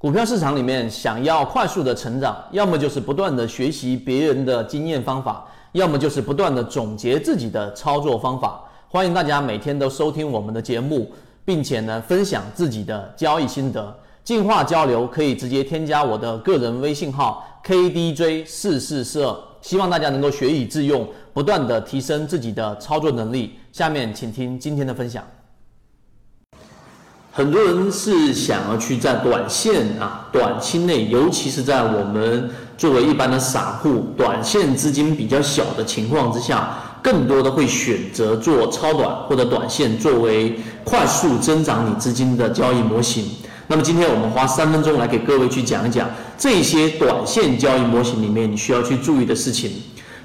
股票市场里面，想要快速的成长，要么就是不断的学习别人的经验方法，要么就是不断的总结自己的操作方法。欢迎大家每天都收听我们的节目，并且呢分享自己的交易心得，进化交流可以直接添加我的个人微信号 KDJ 四四四二。希望大家能够学以致用，不断的提升自己的操作能力。下面请听今天的分享。很多人是想要去在短线啊、短期内，尤其是在我们作为一般的散户，短线资金比较小的情况之下，更多的会选择做超短或者短线作为快速增长你资金的交易模型。那么今天我们花三分钟来给各位去讲一讲这些短线交易模型里面你需要去注意的事情。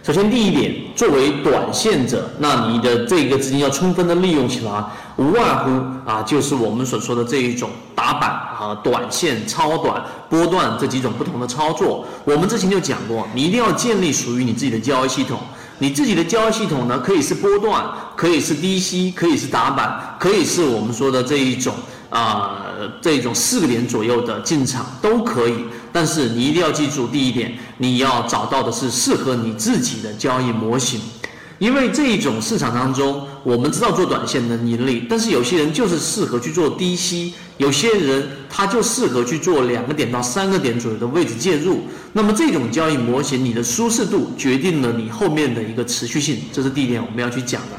首先，第一点，作为短线者，那你的这个资金要充分的利用起来，无外乎啊，就是我们所说的这一种打板啊、短线、超短、波段这几种不同的操作。我们之前就讲过，你一定要建立属于你自己的交易系统。你自己的交易系统呢，可以是波段，可以是低吸，可以是打板，可以是我们说的这一种啊，这种四个点左右的进场都可以。但是你一定要记住第一点，你要找到的是适合你自己的交易模型，因为这一种市场当中，我们知道做短线能盈利，但是有些人就是适合去做低吸，有些人他就适合去做两个点到三个点左右的位置介入。那么这种交易模型，你的舒适度决定了你后面的一个持续性，这是第一点我们要去讲的。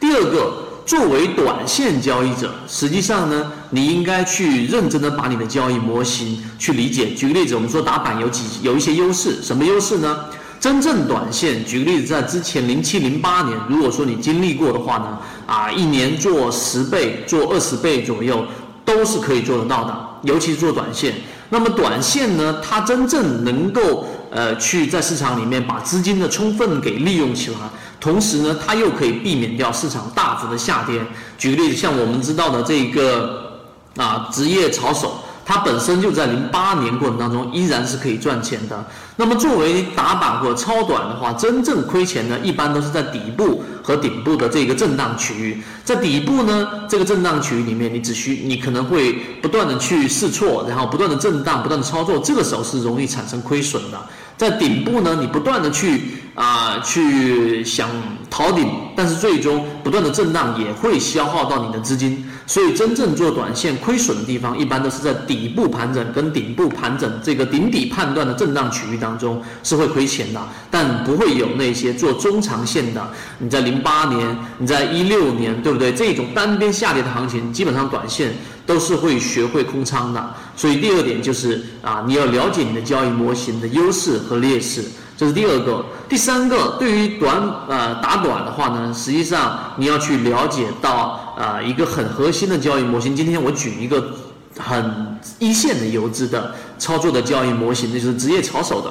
第二个。作为短线交易者，实际上呢，你应该去认真的把你的交易模型去理解。举个例子，我们说打板有几有一些优势，什么优势呢？真正短线，举个例子，在之前零七零八年，如果说你经历过的话呢，啊，一年做十倍、做二十倍左右，都是可以做得到的。尤其是做短线，那么短线呢，它真正能够呃去在市场里面把资金的充分给利用起来。同时呢，它又可以避免掉市场大幅的下跌。举个例子，像我们知道的这个啊，职业炒手，它本身就在零八年过程当中依然是可以赚钱的。那么作为打板或超短的话，真正亏钱呢，一般都是在底部和顶部的这个震荡区域。在底部呢，这个震荡区域里面，你只需你可能会不断的去试错，然后不断的震荡，不断的操作，这个时候是容易产生亏损的。在顶部呢，你不断的去啊去想逃顶，但是最终不断的震荡也会消耗到你的资金，所以真正做短线亏损的地方，一般都是在底部盘整跟顶部盘整这个顶底判断的震荡区域当中是会亏钱的，但不会有那些做中长线的。你在零八年，你在一六年，对不对？这种单边下跌的行情，基本上短线。都是会学会空仓的，所以第二点就是啊，你要了解你的交易模型的优势和劣势，这是第二个。第三个，对于短呃打短的话呢，实际上你要去了解到啊一个很核心的交易模型。今天我举一个很一线的游资的操作的交易模型，那就是职业操手的。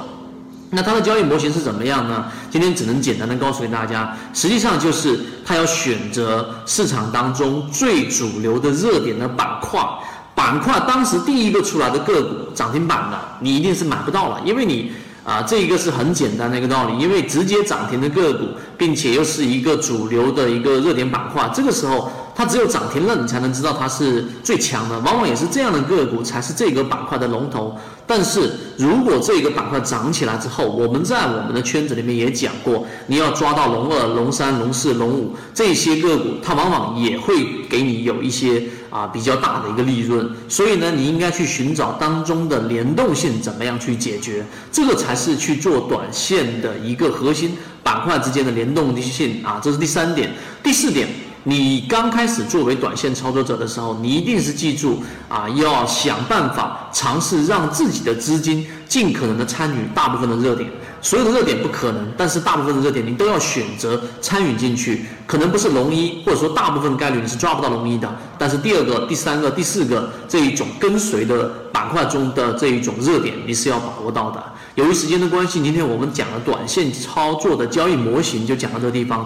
那它的交易模型是怎么样呢？今天只能简单的告诉给大家，实际上就是它要选择市场当中最主流的热点的板块，板块当时第一个出来的个股涨停板的，你一定是买不到了，因为你啊，这一个是很简单的一个道理，因为直接涨停的个股，并且又是一个主流的一个热点板块，这个时候。它只有涨停了，你才能知道它是最强的。往往也是这样的个股才是这个板块的龙头。但是如果这个板块涨起来之后，我们在我们的圈子里面也讲过，你要抓到龙二、龙三、龙四、龙五这些个股，它往往也会给你有一些啊比较大的一个利润。所以呢，你应该去寻找当中的联动性，怎么样去解决？这个才是去做短线的一个核心板块之间的联动性啊。这是第三点，第四点。你刚开始作为短线操作者的时候，你一定是记住啊，要想办法尝试让自己的资金尽可能的参与大部分的热点。所有的热点不可能，但是大部分的热点你都要选择参与进去。可能不是龙一，或者说大部分概率你是抓不到龙一的。但是第二个、第三个、第四个这一种跟随的板块中的这一种热点，你是要把握到的。由于时间的关系，今天我们讲了短线操作的交易模型，就讲到这个地方。